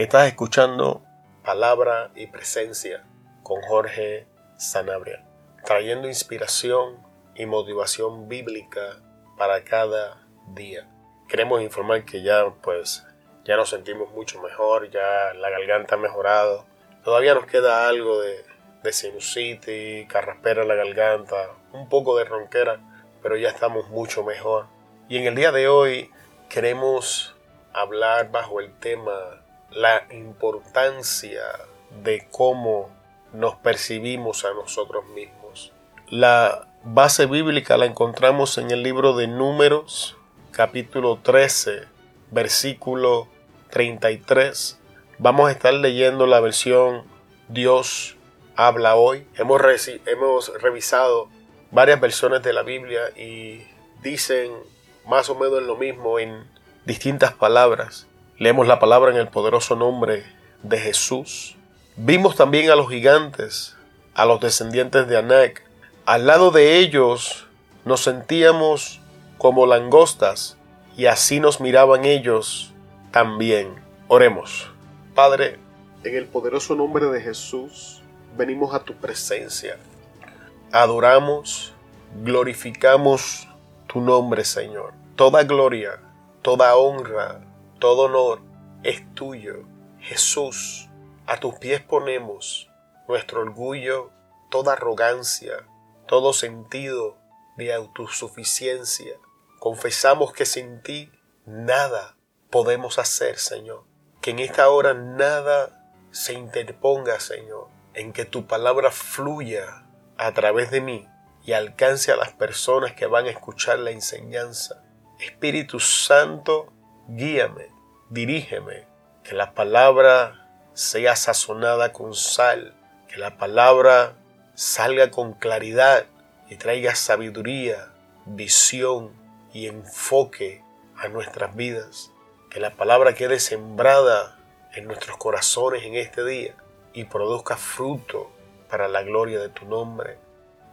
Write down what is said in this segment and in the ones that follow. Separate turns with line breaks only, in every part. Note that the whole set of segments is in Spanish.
Estás escuchando Palabra y Presencia con Jorge Sanabria, trayendo inspiración y motivación bíblica para cada día. Queremos informar que ya pues ya nos sentimos mucho mejor, ya la garganta ha mejorado. Todavía nos queda algo de, de sinusitis, carraspera en la garganta, un poco de ronquera, pero ya estamos mucho mejor. Y en el día de hoy queremos hablar bajo el tema la importancia de cómo nos percibimos a nosotros mismos. La base bíblica la encontramos en el libro de Números, capítulo 13, versículo 33. Vamos a estar leyendo la versión Dios habla hoy. Hemos, hemos revisado varias versiones de la Biblia y dicen más o menos lo mismo en distintas palabras. Leemos la palabra en el poderoso nombre de Jesús. Vimos también a los gigantes, a los descendientes de Anak. Al lado de ellos nos sentíamos como langostas y así nos miraban ellos también. Oremos. Padre, en el poderoso nombre de Jesús, venimos a tu presencia. Adoramos, glorificamos tu nombre, Señor. Toda gloria, toda honra, todo honor es tuyo. Jesús, a tus pies ponemos nuestro orgullo, toda arrogancia, todo sentido de autosuficiencia. Confesamos que sin ti nada podemos hacer, Señor. Que en esta hora nada se interponga, Señor, en que tu palabra fluya a través de mí y alcance a las personas que van a escuchar la enseñanza. Espíritu Santo, guíame, dirígeme, que la palabra sea sazonada con sal, que la palabra salga con claridad y traiga sabiduría, visión y enfoque a nuestras vidas. Que la palabra quede sembrada en nuestros corazones en este día y produzca fruto para la gloria de tu nombre.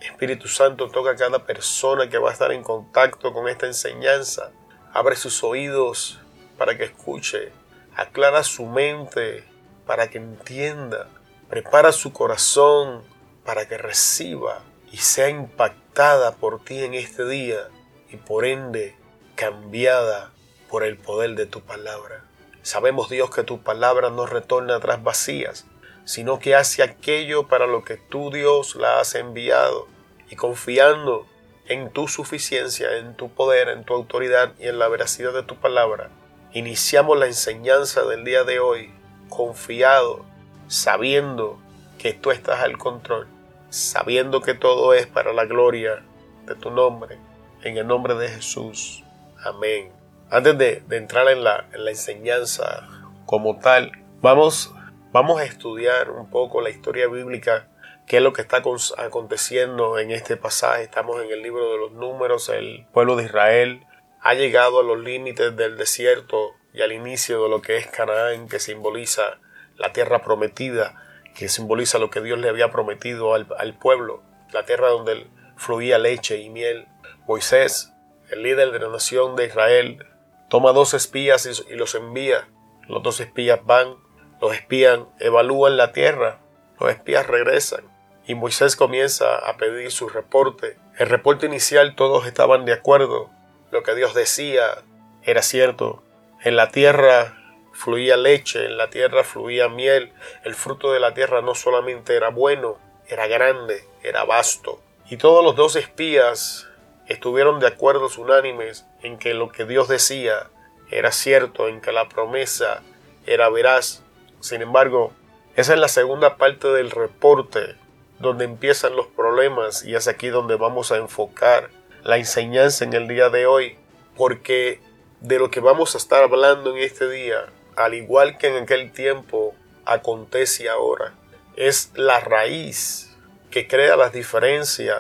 Espíritu Santo, toca a cada persona que va a estar en contacto con esta enseñanza. Abre sus oídos para que escuche. Aclara su mente para que entienda. Prepara su corazón para que reciba y sea impactada por ti en este día y por ende cambiada por el poder de tu palabra. Sabemos Dios que tu palabra no retorna atrás vacías, sino que hace aquello para lo que tú Dios la has enviado y confiando en tu suficiencia, en tu poder, en tu autoridad y en la veracidad de tu palabra, iniciamos la enseñanza del día de hoy confiado, sabiendo que tú estás al control, sabiendo que todo es para la gloria de tu nombre, en el nombre de Jesús. Amén. Antes de, entrar en la, en la, enseñanza como tal, vamos, vamos a estudiar un poco la historia bíblica, qué es lo que está aconteciendo en este pasaje. Estamos en el libro de los números, el pueblo de Israel ha llegado a los límites del desierto y al inicio de lo que es Canaán, que simboliza la tierra prometida, que simboliza lo que Dios le había prometido al, pueblo, la tierra donde fluía leche y miel. Moisés, el líder de la nación de Israel, toma dos espías y, los envía. Los dos espías van, los espías evalúan la tierra, los espías regresan y Moisés comienza a pedir su reporte. El reporte inicial todos estaban de acuerdo, lo que Dios decía era cierto. En la tierra fluía leche, en la tierra fluía miel. El fruto de la tierra no solamente era bueno, era grande, era vasto. Y todos los dos espías estuvieron de acuerdo unánimes en que lo que Dios decía era cierto, en que la promesa era veraz. Sin embargo, esa es la segunda parte del reporte donde empiezan los problemas y es aquí donde vamos a enfocar la enseñanza en el día de hoy, porque de lo que vamos a estar hablando en este día, al igual que en aquel tiempo, acontece ahora, es la raíz que crea las diferencias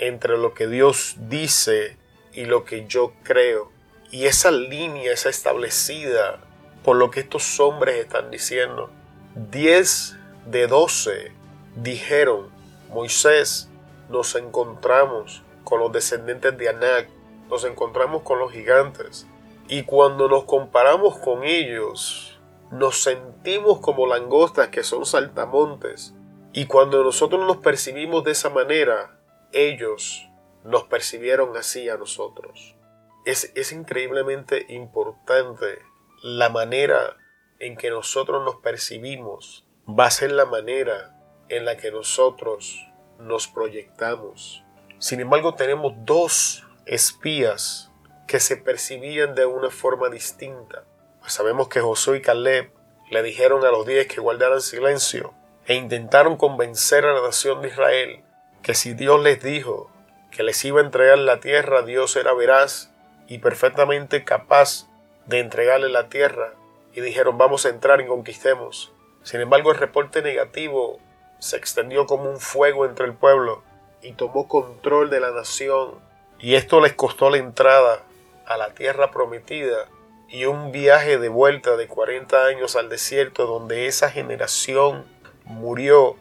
entre lo que Dios dice y lo que yo creo. Y esa línea es establecida por lo que estos hombres están diciendo. Diez de doce dijeron, Moisés, nos encontramos con los descendientes de Anak, nos encontramos con los gigantes. Y cuando nos comparamos con ellos, nos sentimos como langostas que son saltamontes. Y cuando nosotros nos percibimos de esa manera, ellos nos percibieron así a nosotros. Es, es increíblemente importante la manera en que nosotros nos percibimos. Va a ser la manera en la que nosotros nos proyectamos. Sin embargo, tenemos dos espías que se percibían de una forma distinta. Pues sabemos que Josué y Caleb le dijeron a los diez que guardaran silencio e intentaron convencer a la nación de Israel que si Dios les dijo que les iba a entregar la tierra, Dios era veraz y perfectamente capaz de entregarle la tierra y dijeron vamos a entrar y conquistemos. Sin embargo, el reporte negativo se extendió como un fuego entre el pueblo y tomó control de la nación. Y esto les costó la entrada a la tierra prometida y un viaje de vuelta de 40 años al desierto donde esa generación murió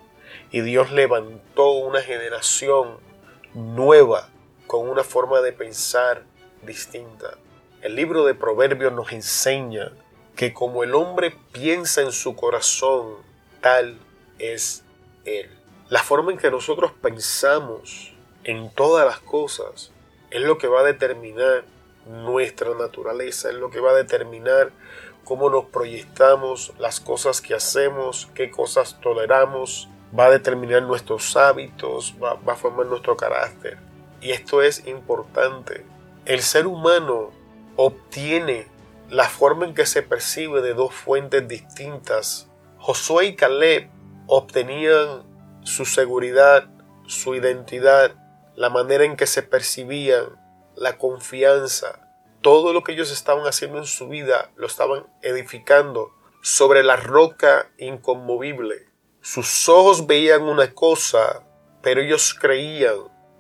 y Dios levantó una generación nueva con una forma de pensar distinta. El libro de Proverbios nos enseña que como el hombre piensa en su corazón, tal es él. La forma en que nosotros pensamos en todas las cosas es lo que va a determinar nuestra naturaleza, es lo que va a determinar cómo nos proyectamos, las cosas que hacemos, qué cosas toleramos, va a determinar nuestros hábitos, va, va, a formar nuestro carácter. Y esto es importante. El ser humano obtiene la forma en que se percibe de dos fuentes distintas. Josué y Caleb obtenían su seguridad, su identidad, la manera en que se percibían, la confianza, todo lo que ellos estaban haciendo en su vida lo estaban edificando sobre la roca inconmovible. Sus ojos veían una cosa, pero ellos creían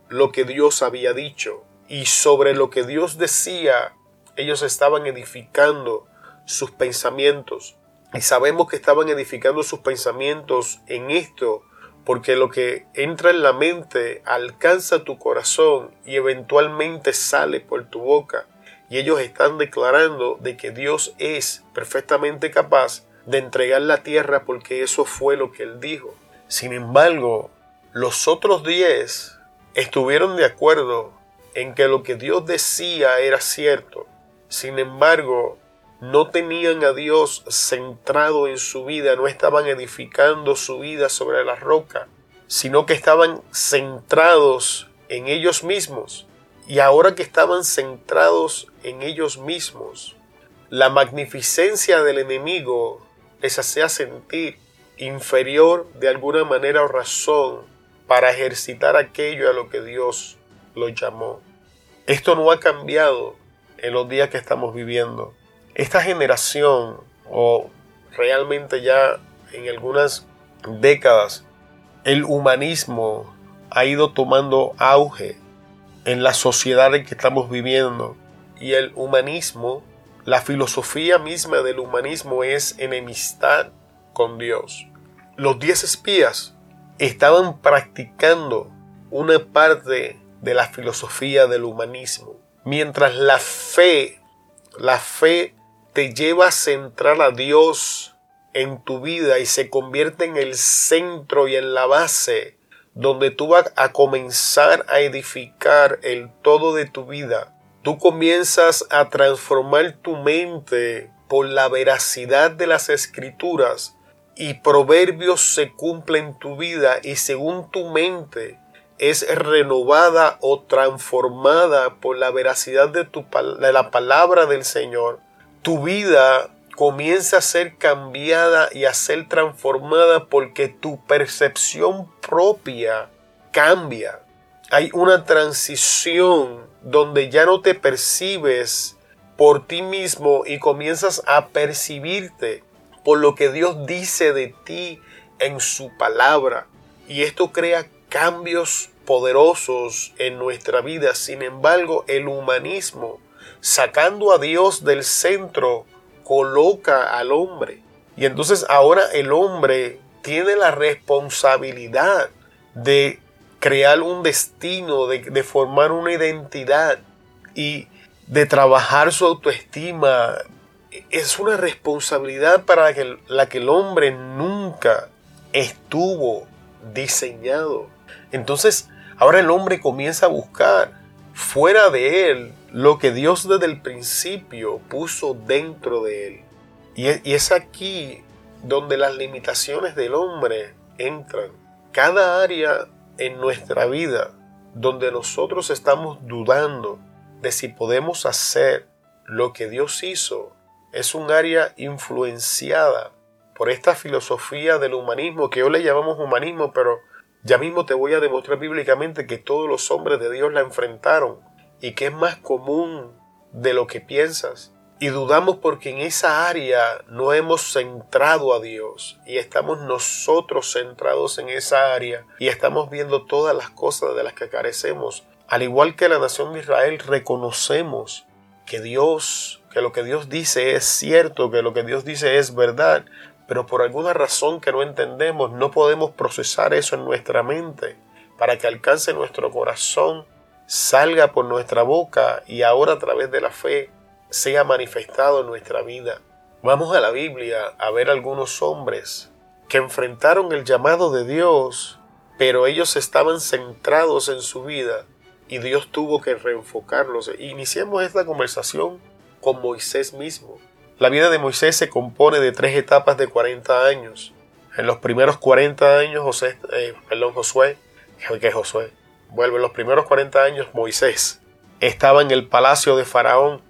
lo que Dios había dicho. Y sobre lo que Dios decía, ellos estaban edificando sus pensamientos. Y sabemos que estaban edificando sus pensamientos en esto, porque lo que entra en la mente alcanza tu corazón y eventualmente sale por tu boca. Y ellos están declarando de que Dios es perfectamente capaz de entregar la tierra porque eso fue lo que él dijo. Sin embargo, los otros diez estuvieron de acuerdo en que lo que Dios decía era cierto. Sin embargo, no tenían a Dios centrado en su vida, no estaban edificando su vida sobre la roca, sino que estaban centrados en ellos mismos. Y ahora que estaban centrados en ellos mismos, la magnificencia del enemigo les hacía sentir inferior de alguna manera o razón para ejercitar aquello a lo que Dios lo llamó. Esto no ha cambiado en los días que estamos viviendo esta generación, o realmente ya en algunas décadas, el humanismo ha ido tomando auge en la sociedad en que estamos viviendo. Y el humanismo, la filosofía misma del humanismo es enemistad con Dios. Los diez espías estaban practicando una parte de la filosofía del humanismo, mientras la fe, la fe te lleva a centrar a Dios en tu vida y se convierte en el centro y en la base donde tú vas a comenzar a edificar el todo de tu vida. Tú comienzas a transformar tu mente por la veracidad de las escrituras y proverbios se cumplen en tu vida y según tu mente es renovada o transformada por la veracidad de, tu, de la palabra del Señor, tu vida comienza a ser cambiada y a ser transformada porque tu percepción propia cambia. Hay una transición donde ya no te percibes por ti mismo y comienzas a percibirte por lo que Dios dice de ti en su palabra. Y esto crea cambios poderosos en nuestra vida. Sin embargo, el humanismo sacando a Dios del centro, coloca al hombre. Y entonces ahora el hombre tiene la responsabilidad de crear un destino, de, formar una identidad y de trabajar su autoestima, es una responsabilidad para la que el hombre nunca estuvo diseñado. Entonces, ahora el hombre comienza a buscar fuera de él lo que Dios desde el principio puso dentro de él. Y es aquí donde las limitaciones del hombre entran. Cada área en nuestra vida donde nosotros estamos dudando de si podemos hacer lo que Dios hizo es un área influenciada por esta filosofía del humanismo que hoy le llamamos humanismo, pero ya mismo te voy a demostrar bíblicamente que todos los hombres de Dios la enfrentaron y que es más común de lo que piensas. Y dudamos porque en esa área no hemos centrado a Dios y estamos nosotros centrados en esa área y estamos viendo todas las cosas de las que carecemos. Al igual que la nación de Israel, reconocemos que Dios, que lo que Dios dice es cierto, que lo que Dios dice es verdad, pero por alguna razón que no entendemos no podemos procesar eso en nuestra mente para que alcance nuestro corazón, salga por nuestra boca y ahora a través de la fe sea manifestado en nuestra vida. Vamos a la Biblia a ver algunos hombres que enfrentaron el llamado de Dios, pero ellos estaban centrados en su vida y Dios tuvo que reenfocarlos. Iniciemos esta conversación con Moisés mismo. La vida de Moisés se compone de tres etapas de 40 años. En los primeros 40 años, José, eh, perdón, Josué, que Josué, vuelve, los primeros 40 años Moisés estaba en el palacio de Faraón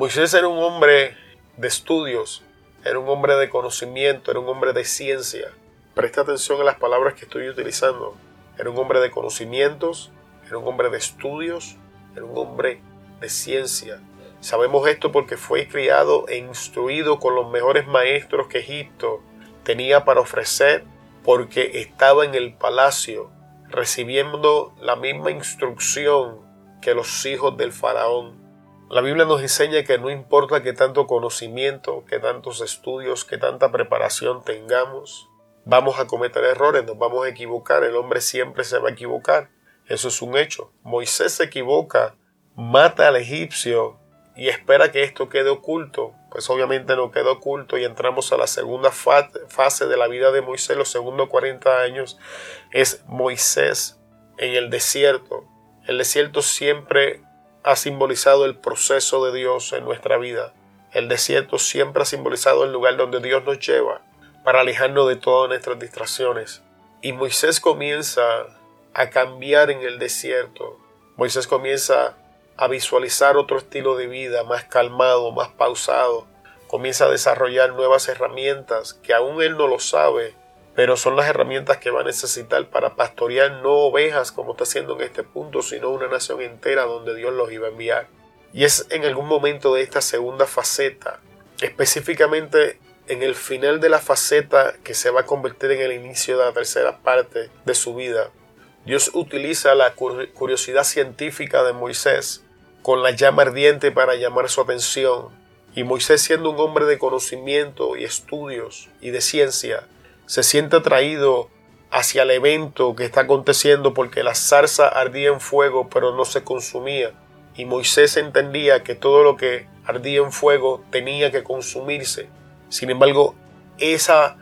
Moisés era un hombre de estudios, era un hombre de conocimiento, era un hombre de ciencia. Presta atención a las palabras que estoy utilizando. Era un hombre de conocimientos, era un hombre de estudios, era un hombre de ciencia. Sabemos esto porque fue criado e instruido con los mejores maestros que Egipto tenía para ofrecer, porque estaba en el palacio recibiendo la misma instrucción que los hijos del faraón. La Biblia nos enseña que no importa que tanto conocimiento, que tantos estudios, que tanta preparación tengamos, vamos a cometer errores, nos vamos a equivocar, el hombre siempre se va a equivocar. Eso es un hecho. Moisés se equivoca, mata al egipcio y espera que esto quede oculto. Pues obviamente no quedó oculto y entramos a la segunda fase de la vida de Moisés, los segundos 40 años, es Moisés en el desierto. El desierto siempre ha simbolizado el proceso de Dios en nuestra vida. El desierto siempre ha simbolizado el lugar donde Dios nos lleva para alejarnos de todas nuestras distracciones. Y Moisés comienza a cambiar en el desierto. Moisés comienza a visualizar otro estilo de vida más calmado, más pausado. Comienza a desarrollar nuevas herramientas que aún él no lo sabe, pero son las herramientas que va a necesitar para pastorear no ovejas como está haciendo en este punto, sino una nación entera donde Dios los iba a enviar. Y es en algún momento de esta segunda faceta, específicamente en el final de la faceta que se va a convertir en el inicio de la tercera parte de su vida, Dios utiliza la curiosidad científica de Moisés con la llama ardiente para llamar su atención. Y Moisés siendo un hombre de conocimiento y estudios y de ciencia, se siente atraído hacia el evento que está aconteciendo porque la zarza ardía en fuego pero no se consumía y Moisés entendía que todo lo que ardía en fuego tenía que consumirse. Sin embargo, esa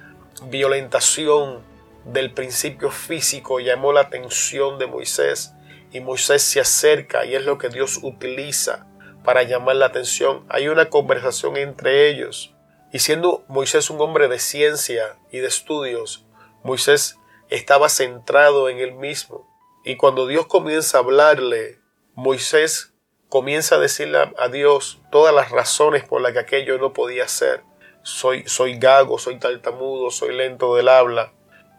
violentación del principio físico llamó la atención de Moisés y Moisés se acerca y es lo que Dios utiliza para llamar la atención. Hay una conversación entre ellos y siendo Moisés un hombre de ciencia y de estudios, Moisés estaba centrado en él mismo. Y cuando Dios comienza a hablarle, Moisés comienza a decirle a Dios todas las razones por las que aquello no podía ser. Soy, soy gago, soy tartamudo, soy lento del habla.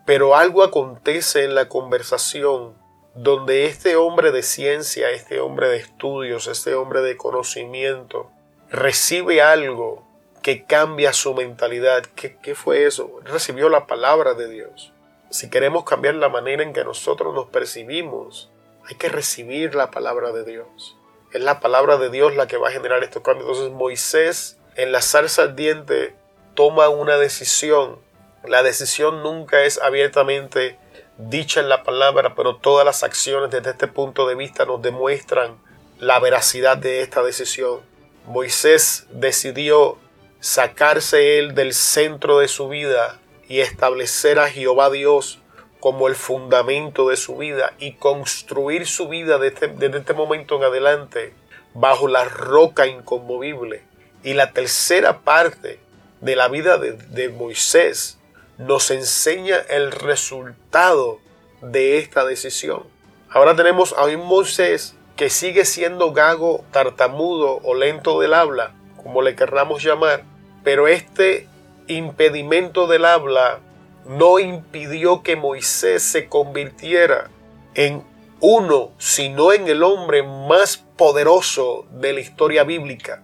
Pero algo acontece en la conversación donde este hombre de ciencia, este hombre de estudios, este hombre de conocimiento, recibe algo que cambia su mentalidad. ¿Qué, fue eso? Recibió la palabra de Dios. Si queremos cambiar la manera en que nosotros nos percibimos, hay que recibir la palabra de Dios. Es la palabra de Dios la que va a generar estos cambios. Entonces Moisés en la zarza ardiente toma una decisión. La decisión nunca es abiertamente dicha en la palabra, pero todas las acciones desde este punto de vista nos demuestran la veracidad de esta decisión. Moisés decidió sacarse él del centro de su vida y establecer a Jehová Dios como el fundamento de su vida y construir su vida desde, este momento en adelante bajo la roca inconmovible. Y la tercera parte de la vida de, de Moisés nos enseña el resultado de esta decisión. Ahora tenemos a un Moisés que sigue siendo gago, tartamudo o lento del habla, como le querramos llamar, pero este impedimento del habla no impidió que Moisés se convirtiera en uno, sino en el hombre más poderoso de la historia bíblica.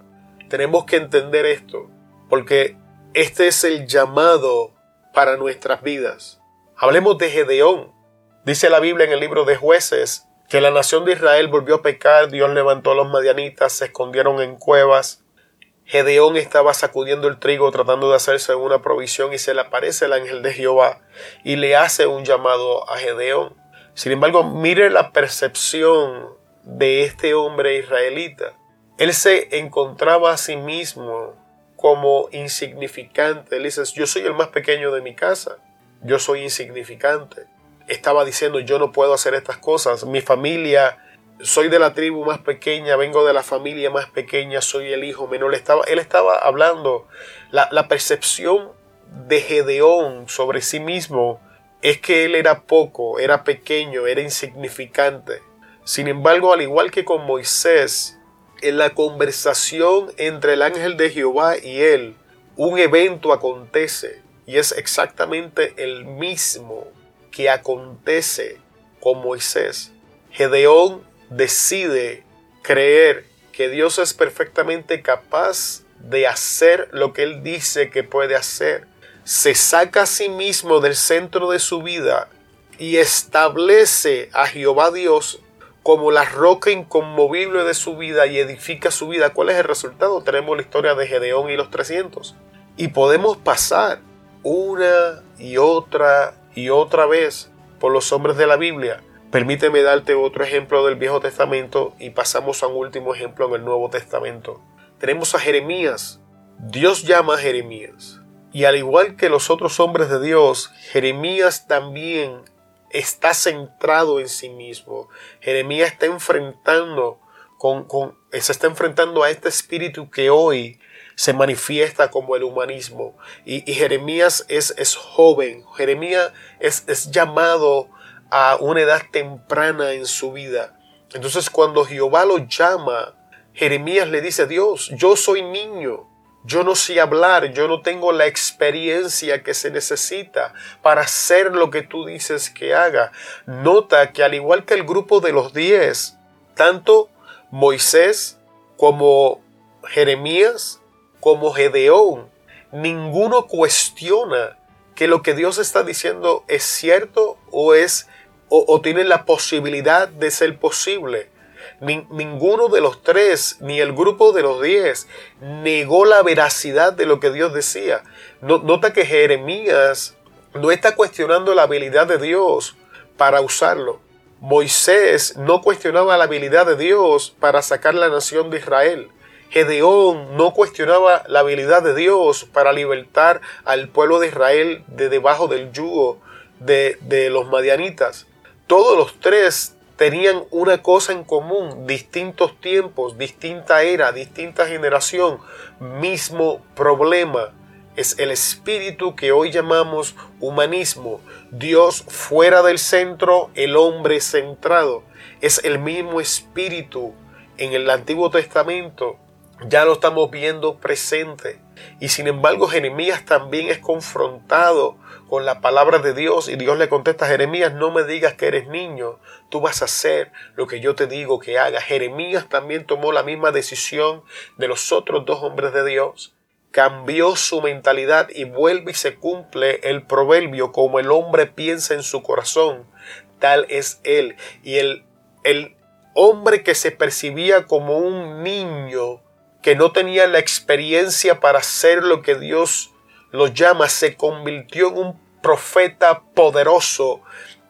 Tenemos que entender esto, porque este es el llamado para nuestras vidas. Hablemos de Gedeón. Dice la Biblia en el libro de jueces que la nación de Israel volvió a pecar, Dios levantó a los madianitas, se escondieron en cuevas. Gedeón estaba sacudiendo el trigo tratando de hacerse una provisión y se le aparece el ángel de Jehová y le hace un llamado a Gedeón. Sin embargo, mire la percepción de este hombre israelita. Él se encontraba a sí mismo como insignificante. Él dice, yo soy el más pequeño de mi casa, yo soy insignificante. Estaba diciendo, yo no puedo hacer estas cosas, mi familia, soy de la tribu más pequeña, vengo de la familia más pequeña, soy el hijo menor. Él estaba, él estaba hablando, la, la percepción de Gedeón sobre sí mismo es que él era poco, era pequeño, era insignificante. Sin embargo, al igual que con Moisés, en la conversación entre el ángel de Jehová y él, un evento acontece y es exactamente el mismo que acontece con Moisés. Gedeón decide creer que Dios es perfectamente capaz de hacer lo que él dice que puede hacer. Se saca a sí mismo del centro de su vida y establece a Jehová Dios como la roca inconmovible de su vida y edifica su vida. ¿Cuál es el resultado? Tenemos la historia de Gedeón y los 300. Y podemos pasar una y otra y otra vez por los hombres de la Biblia. Permíteme darte otro ejemplo del Viejo Testamento y pasamos a un último ejemplo en el Nuevo Testamento. Tenemos a Jeremías. Dios llama a Jeremías. Y al igual que los otros hombres de Dios, Jeremías también está centrado en sí mismo. Jeremías está enfrentando con, se está enfrentando a este espíritu que hoy se manifiesta como el humanismo. Y, Jeremías es, es, joven, Jeremías es, es llamado a una edad temprana en su vida. Entonces cuando Jehová lo llama, Jeremías le dice, Dios, yo soy niño, yo no sé hablar, yo no tengo la experiencia que se necesita para hacer lo que tú dices que haga. Nota que al igual que el grupo de los diez, tanto Moisés como Jeremías como Gedeón, ninguno cuestiona que lo que Dios está diciendo es cierto o es o, tiene la posibilidad de ser posible ninguno de los tres, ni el grupo de los diez, negó la veracidad de lo que Dios decía. nota que Jeremías no está cuestionando la habilidad de Dios para usarlo. Moisés no cuestionaba la habilidad de Dios para sacar la nación de Israel. Gedeón no cuestionaba la habilidad de Dios para libertar al pueblo de Israel de debajo del yugo de, de los madianitas. Todos los tres tenían una cosa en común, distintos tiempos, distinta era, distinta generación, mismo problema. Es el espíritu que hoy llamamos humanismo. Dios fuera del centro, el hombre centrado. Es el mismo espíritu en el Antiguo Testamento. Ya lo estamos viendo presente. Y sin embargo Jeremías también es confrontado con la palabra de Dios y Dios le contesta Jeremías, no me digas que eres niño, tú vas a hacer lo que yo te digo que haga. Jeremías también tomó la misma decisión de los otros dos hombres de Dios. Cambió su mentalidad y vuelve y se cumple el proverbio como el hombre piensa en su corazón, tal es él. Y el, el hombre que se percibía como un niño, que no tenía la experiencia para hacer lo que Dios lo llama, se convirtió en un profeta poderoso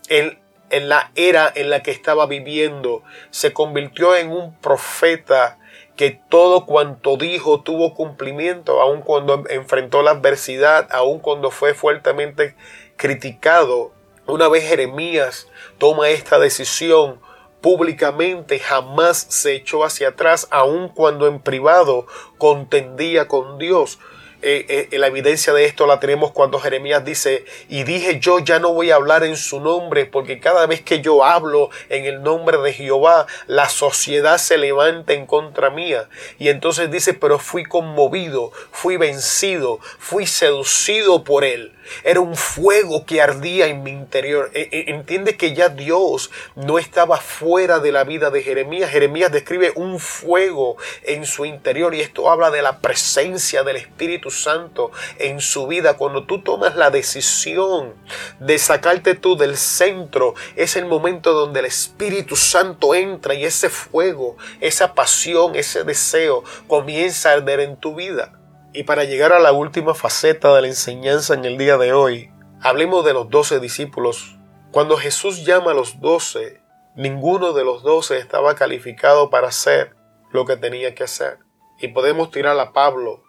en, en la era en la que estaba viviendo. Se convirtió en un profeta que todo cuanto dijo tuvo cumplimiento, aun cuando enfrentó la adversidad, aun cuando fue fuertemente criticado. Una vez Jeremías toma esta decisión públicamente, jamás se echó hacia atrás, aun cuando en privado contendía con Dios. Eh, eh, la evidencia de esto la tenemos cuando Jeremías dice, y dije yo ya no voy a hablar en su nombre, porque cada vez que yo hablo en el nombre de Jehová, la sociedad se levanta en contra mía. Y entonces dice, pero fui conmovido, fui vencido, fui seducido por él. Era un fuego que ardía en mi interior. E, e, entiende que ya Dios no estaba fuera de la vida de Jeremías. Jeremías describe un fuego en su interior y esto habla de la presencia del Espíritu Santo en su vida. Cuando tú tomas la decisión de sacarte tú del centro, es el momento donde el Espíritu Santo entra y ese fuego, esa pasión, ese deseo comienza a arder en tu vida. Y para llegar a la última faceta de la enseñanza en el día de hoy, hablemos de los doce discípulos. Cuando Jesús llama a los doce, ninguno de los doce estaba calificado para hacer lo que tenía que hacer. Y podemos tirar a Pablo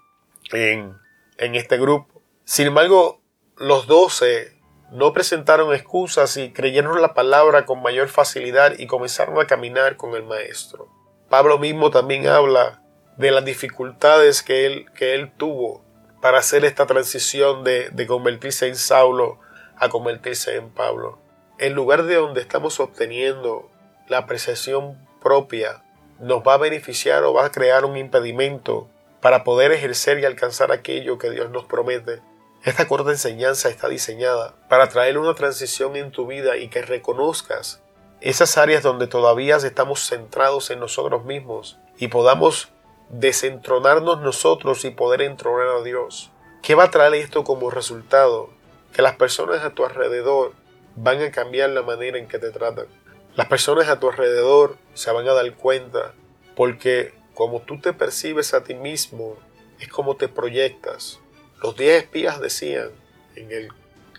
en, en este grupo. Sin embargo, los doce no presentaron excusas y creyeron la palabra con mayor facilidad y comenzaron a caminar con el Maestro. Pablo mismo también habla de las dificultades que él, que él tuvo para hacer esta transición de, de convertirse en Saulo a convertirse en Pablo. El lugar de donde estamos obteniendo la apreciación propia nos va a beneficiar o va a crear un impedimento para poder ejercer y alcanzar aquello que Dios nos promete. Esta corta enseñanza está diseñada para traer una transición en tu vida y que reconozcas esas áreas donde todavía estamos centrados en nosotros mismos y podamos desentronarnos nosotros y poder entronar a Dios. ¿Qué va a traer esto como resultado? Que las personas a tu alrededor van a cambiar la manera en que te tratan. Las personas a tu alrededor se van a dar cuenta porque como tú te percibes a ti mismo es como te proyectas. Los diez espías decían en el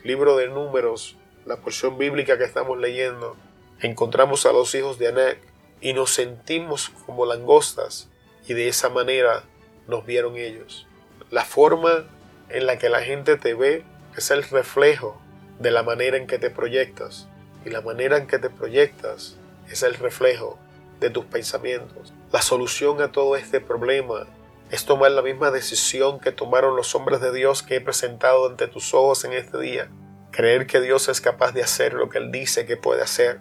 libro de números, la porción bíblica que estamos leyendo, encontramos a los hijos de Anak y nos sentimos como langostas y de esa manera nos vieron ellos. La forma en la que la gente te ve es el reflejo de la manera en que te proyectas y la manera en que te proyectas es el reflejo de tus pensamientos. La solución a todo este problema es tomar la misma decisión que tomaron los hombres de Dios que he presentado ante tus ojos en este día. Creer que Dios es capaz de hacer lo que Él dice que puede hacer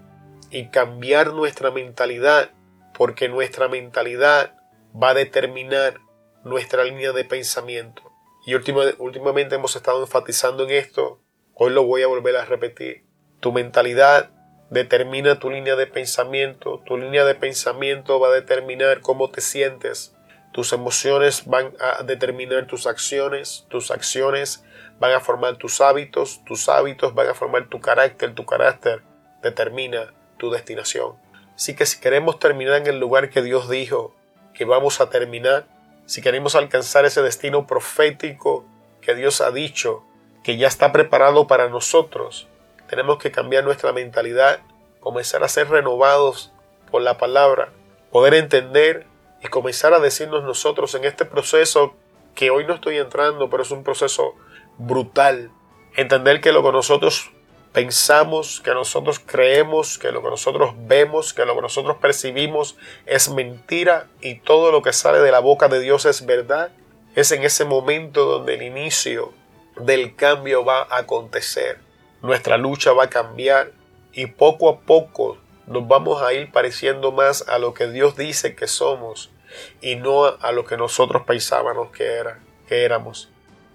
y cambiar nuestra mentalidad porque nuestra mentalidad va a determinar nuestra línea de pensamiento. Y últimamente hemos estado enfatizando en esto, hoy lo voy a volver a repetir. Tu mentalidad determina tu línea de pensamiento, tu línea de pensamiento va a determinar cómo te sientes, tus emociones van a determinar tus acciones, tus acciones van a formar tus hábitos, tus hábitos van a formar tu carácter, tu carácter determina tu destinación. Así que si queremos terminar en el lugar que Dios dijo que vamos a terminar, si queremos alcanzar ese destino profético que Dios ha dicho, que ya está preparado para nosotros, tenemos que cambiar nuestra mentalidad, comenzar a ser renovados por la palabra, poder entender y comenzar a decirnos nosotros en este proceso que hoy no estoy entrando, pero es un proceso brutal. Entender que lo que nosotros pensamos, que nosotros creemos, que lo que nosotros vemos, que lo que nosotros percibimos es mentira y todo lo que sale de la boca de Dios es verdad, es en ese momento donde el inicio del cambio va a acontecer. Nuestra lucha va a cambiar y poco a poco nos vamos a ir pareciendo más a lo que Dios dice que somos y no a lo que nosotros pensábamos que era, que éramos.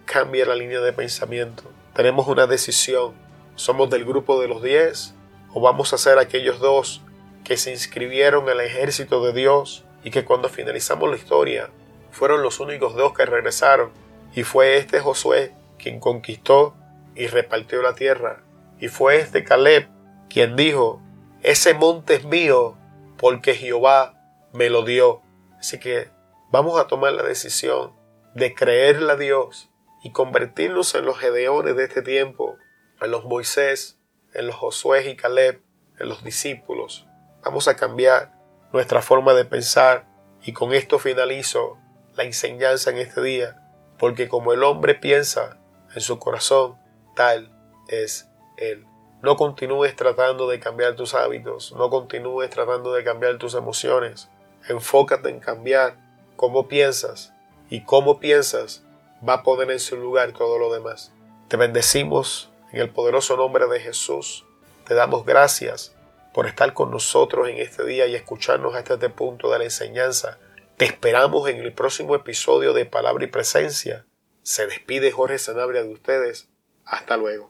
Cambia la línea de pensamiento. Tenemos una decisión ¿Somos del grupo de los diez? ¿O vamos a ser aquellos dos que se inscribieron el ejército de Dios y que cuando finalizamos la historia fueron los únicos dos que regresaron? Y fue este Josué quien conquistó y repartió la tierra. Y fue este Caleb quien dijo, ese monte es mío porque Jehová me lo dio. Así que vamos a tomar la decisión de creerle a Dios y convertirnos en los gedeones de este tiempo en los Moisés, en los Josué y Caleb, en los discípulos. Vamos a cambiar nuestra forma de pensar, Y con esto finalizo la enseñanza en este día, porque como el hombre piensa en su corazón, tal es él. No continúes tratando de cambiar tus hábitos, no continúes tratando de cambiar tus emociones. Enfócate en cambiar cómo piensas y cómo piensas va a poner en su lugar todo lo demás. Te bendecimos en el poderoso nombre de Jesús. Te damos gracias por estar con nosotros en este día y escucharnos hasta este punto de la enseñanza. Te esperamos en el próximo episodio de Palabra y Presencia. Se despide Jorge Sanabria de ustedes. Hasta luego.